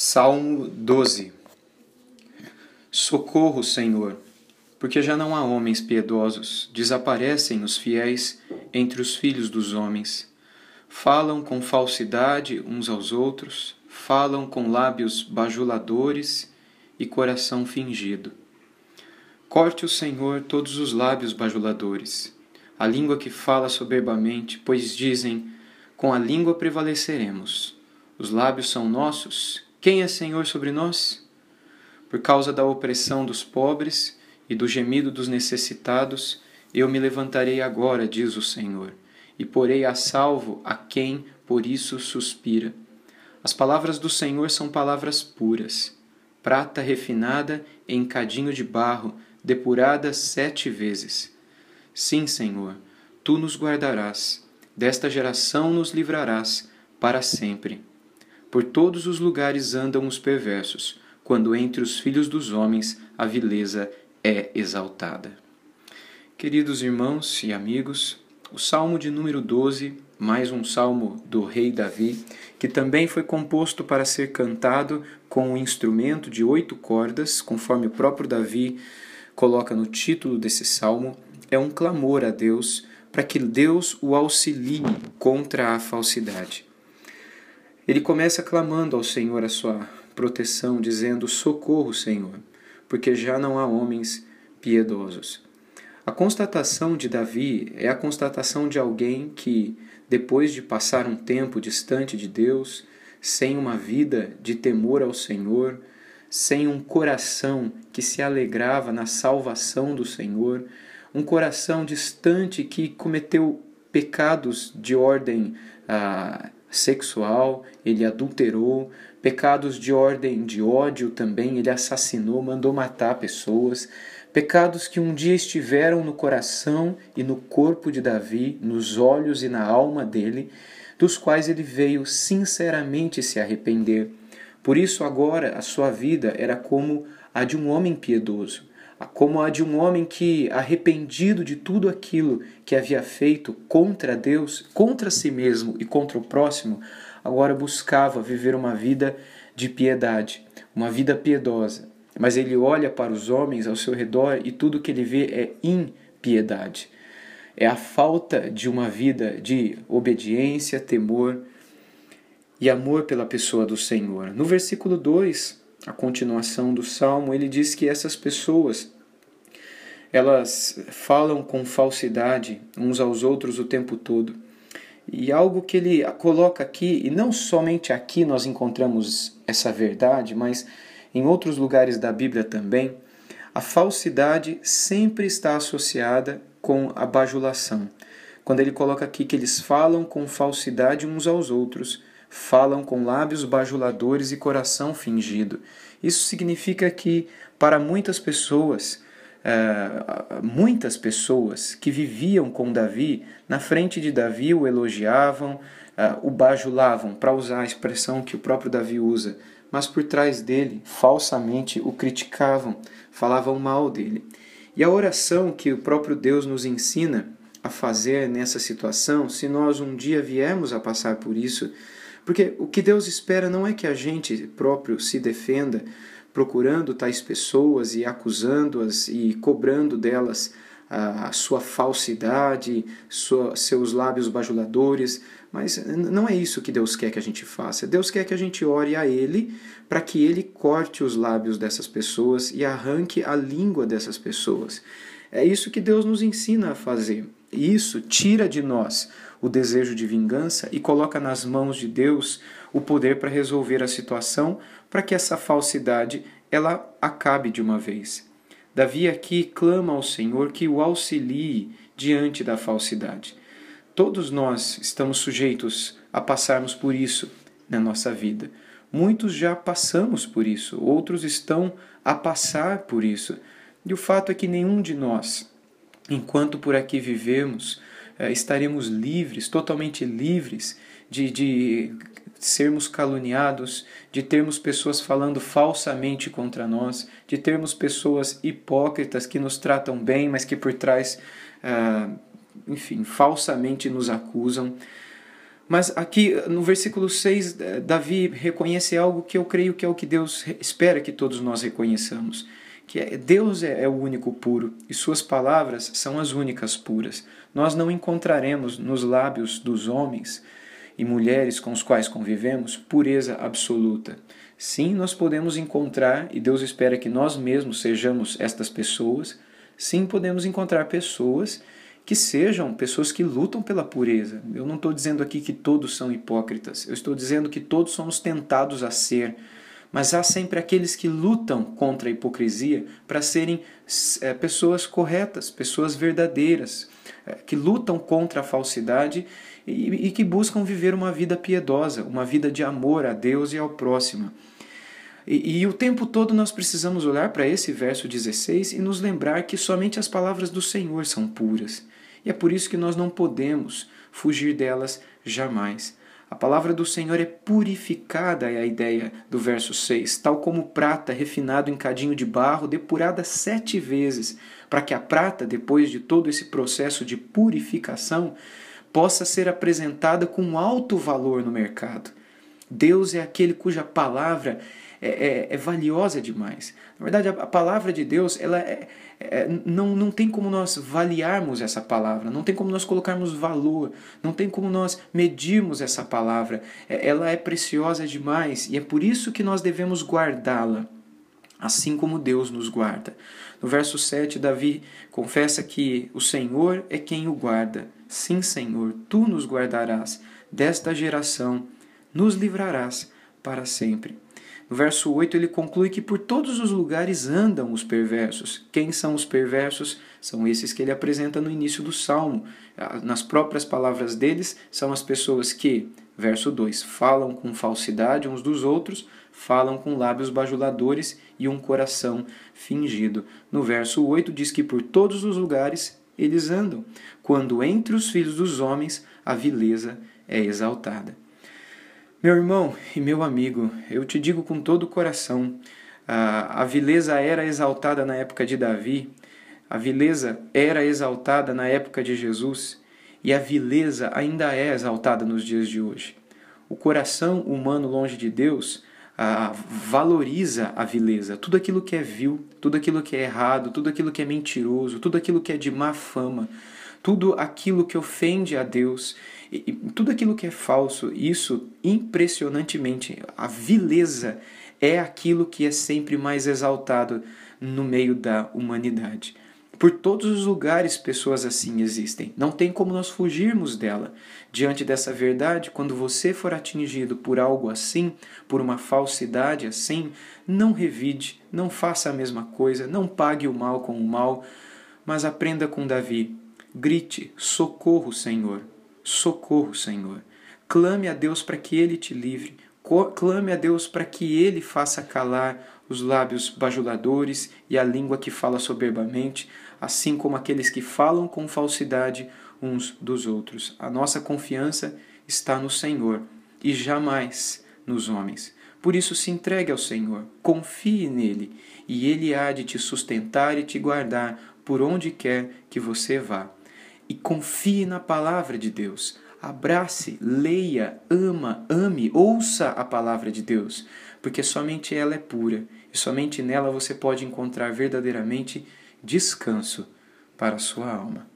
Salmo 12 Socorro, Senhor, porque já não há homens piedosos, desaparecem os fiéis entre os filhos dos homens. Falam com falsidade uns aos outros, falam com lábios bajuladores e coração fingido. Corte o Senhor todos os lábios bajuladores, a língua que fala soberbamente, pois dizem: com a língua prevaleceremos. Os lábios são nossos quem é Senhor sobre nós? Por causa da opressão dos pobres e do gemido dos necessitados, eu me levantarei agora, diz o Senhor, e porei a salvo a quem por isso suspira. As palavras do Senhor são palavras puras, prata refinada em cadinho de barro, depurada sete vezes. Sim, Senhor, tu nos guardarás, desta geração nos livrarás para sempre. Por todos os lugares andam os perversos, quando entre os filhos dos homens a vileza é exaltada. Queridos irmãos e amigos, o Salmo de número 12, mais um salmo do rei Davi, que também foi composto para ser cantado com um instrumento de oito cordas, conforme o próprio Davi coloca no título desse salmo, é um clamor a Deus para que Deus o auxilie contra a falsidade. Ele começa clamando ao Senhor a sua proteção, dizendo: Socorro, Senhor, porque já não há homens piedosos. A constatação de Davi é a constatação de alguém que, depois de passar um tempo distante de Deus, sem uma vida de temor ao Senhor, sem um coração que se alegrava na salvação do Senhor, um coração distante que cometeu pecados de ordem ah, sexual, ele adulterou, pecados de ordem de ódio também, ele assassinou, mandou matar pessoas, pecados que um dia estiveram no coração e no corpo de Davi, nos olhos e na alma dele, dos quais ele veio sinceramente se arrepender. Por isso, agora, a sua vida era como a de um homem piedoso como a de um homem que, arrependido de tudo aquilo que havia feito contra Deus, contra si mesmo e contra o próximo, agora buscava viver uma vida de piedade, uma vida piedosa. Mas ele olha para os homens ao seu redor e tudo que ele vê é impiedade. É a falta de uma vida de obediência, temor e amor pela pessoa do Senhor. No versículo 2, a continuação do salmo, ele diz que essas pessoas elas falam com falsidade uns aos outros o tempo todo. E algo que ele coloca aqui, e não somente aqui nós encontramos essa verdade, mas em outros lugares da Bíblia também, a falsidade sempre está associada com a bajulação. Quando ele coloca aqui que eles falam com falsidade uns aos outros, falam com lábios bajuladores e coração fingido. Isso significa que, para muitas pessoas, é, muitas pessoas que viviam com Davi, na frente de Davi o elogiavam, é, o bajulavam, para usar a expressão que o próprio Davi usa, mas por trás dele, falsamente, o criticavam, falavam mal dele. E a oração que o próprio Deus nos ensina a fazer nessa situação, se nós um dia viemos a passar por isso, porque o que Deus espera não é que a gente próprio se defenda procurando tais pessoas e acusando-as e cobrando delas a sua falsidade, sua, seus lábios bajuladores, mas não é isso que Deus quer que a gente faça. Deus quer que a gente ore a Ele para que Ele corte os lábios dessas pessoas e arranque a língua dessas pessoas. É isso que Deus nos ensina a fazer. Isso tira de nós o desejo de vingança e coloca nas mãos de Deus o poder para resolver a situação, para que essa falsidade ela acabe de uma vez. Davi aqui clama ao Senhor que o auxilie diante da falsidade. Todos nós estamos sujeitos a passarmos por isso na nossa vida. Muitos já passamos por isso, outros estão a passar por isso. E o fato é que nenhum de nós, enquanto por aqui vivemos, eh, estaremos livres, totalmente livres de, de sermos caluniados, de termos pessoas falando falsamente contra nós, de termos pessoas hipócritas que nos tratam bem, mas que por trás, ah, enfim, falsamente nos acusam. Mas aqui no versículo 6, eh, Davi reconhece algo que eu creio que é o que Deus espera que todos nós reconheçamos, que é Deus é, é o único puro e suas palavras são as únicas puras. Nós não encontraremos nos lábios dos homens e mulheres com os quais convivemos pureza absoluta. Sim, nós podemos encontrar, e Deus espera que nós mesmos sejamos estas pessoas, sim, podemos encontrar pessoas que sejam pessoas que lutam pela pureza. Eu não estou dizendo aqui que todos são hipócritas, eu estou dizendo que todos somos tentados a ser, mas há sempre aqueles que lutam contra a hipocrisia para serem é, pessoas corretas, pessoas verdadeiras, é, que lutam contra a falsidade e, e que buscam viver uma vida piedosa, uma vida de amor a Deus e ao próximo. E, e, o tempo todo nós precisamos olhar para esse verso 16 e nos lembrar que somente as palavras do Senhor são puras. E é por isso que nós não podemos fugir delas jamais. A palavra do Senhor é purificada, é a ideia do verso 6, tal como prata refinado em cadinho de barro, depurada sete vezes, para que a prata, depois de todo esse processo de purificação, possa ser apresentada com alto valor no mercado. Deus é aquele cuja palavra é, é, é valiosa demais. Na verdade, a, palavra de Deus ela é, é, não, não tem como nós valiarmos essa palavra, não tem como nós colocarmos valor, não tem como nós medirmos essa palavra. É, ela é preciosa demais e é por isso que nós devemos guardá-la, assim como Deus nos guarda. No verso 7, Davi confessa que o Senhor é quem o guarda. Sim, Senhor, tu nos guardarás desta geração, nos livrarás para sempre. No verso 8, ele conclui que por todos os lugares andam os perversos. Quem são os perversos? São esses que ele apresenta no início do salmo. Ah, nas próprias palavras deles, são as pessoas que, verso 2, falam com falsidade uns dos outros, falam com lábios bajuladores e um coração fingido. No verso 8, diz que por todos os lugares eles andam, quando entre os filhos dos homens a vileza é exaltada. Meu irmão e meu amigo, eu te digo com todo o coração: a, vileza era exaltada na época de Davi, a vileza era exaltada na época de Jesus e a vileza ainda é exaltada nos dias de hoje. O coração humano longe de Deus valoriza a vileza, tudo aquilo que é vil, tudo aquilo que é errado, tudo aquilo que é mentiroso, tudo aquilo que é de má fama, tudo aquilo que ofende a Deus e, e tudo aquilo que é falso, isso impressionantemente, a vileza é aquilo que é sempre mais exaltado no meio da humanidade. Por todos os lugares pessoas assim existem. Não tem como nós fugirmos dela. Diante dessa verdade, quando você for atingido por algo assim, por uma falsidade assim, não revide, não faça a mesma coisa, não pague o mal com o mal, mas aprenda com Davi. Grite: socorro, Senhor socorro, Senhor. Clame a Deus para que Ele te livre. Clame a Deus para que Ele faça calar os lábios bajuladores e a língua que fala soberbamente, assim como aqueles que falam com falsidade uns dos outros. A nossa confiança está no Senhor e jamais nos homens. Por isso, se entregue ao Senhor, confie nele, e ele há de te sustentar e te guardar por onde quer que você vá e confie na palavra de Deus. Abrace, leia, ama, ame, ouça a palavra de Deus, porque somente ela é pura e somente nela você pode encontrar verdadeiramente descanso para a sua alma.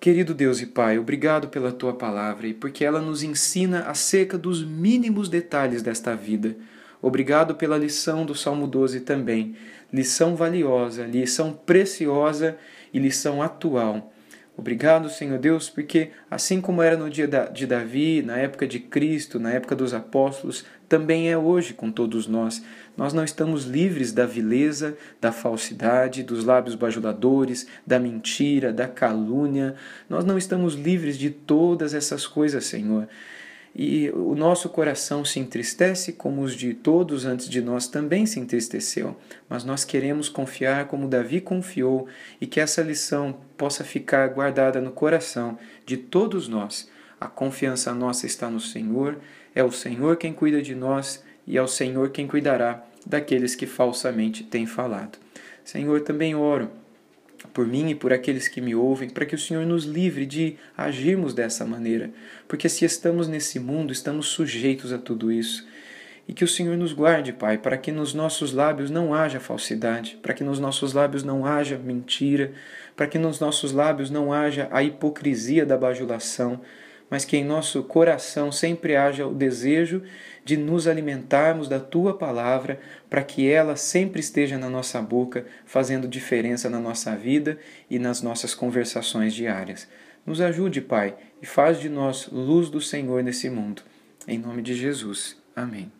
Querido Deus e Pai, obrigado pela tua palavra e porque ela nos ensina acerca dos mínimos detalhes desta vida. Obrigado pela lição do Salmo 12 também, lição valiosa, lição preciosa e lição atual Obrigado, Senhor Deus, porque assim como era no dia de Davi, na época de Cristo, na época dos apóstolos, também é hoje com todos nós. Nós não estamos livres da vileza, da falsidade, dos lábios bajuladores, da mentira, da calúnia. Nós não estamos livres de todas essas coisas, Senhor. E o nosso coração se entristece, como os de todos antes de nós também se entristeceu. Mas nós queremos confiar como Davi confiou e que essa lição possa ficar guardada no coração de todos nós. A confiança nossa está no Senhor, é o Senhor quem cuida de nós e é o Senhor quem cuidará daqueles que falsamente têm falado. Senhor, também oro por mim e por aqueles que me ouvem, para que o Senhor nos livre de agirmos dessa maneira, porque se estamos nesse mundo, estamos sujeitos a tudo isso. E que o Senhor nos guarde, Pai, para que nos nossos lábios não haja falsidade, para que nos nossos lábios não haja mentira, para que nos nossos lábios não haja a hipocrisia da bajulação, mas que em nosso coração sempre haja o desejo de nos alimentarmos da tua palavra, para que ela sempre esteja na nossa boca, fazendo diferença na nossa vida e nas nossas conversações diárias. Nos ajude, Pai, e faz de nós luz do Senhor nesse mundo. Em nome de Jesus. Amém.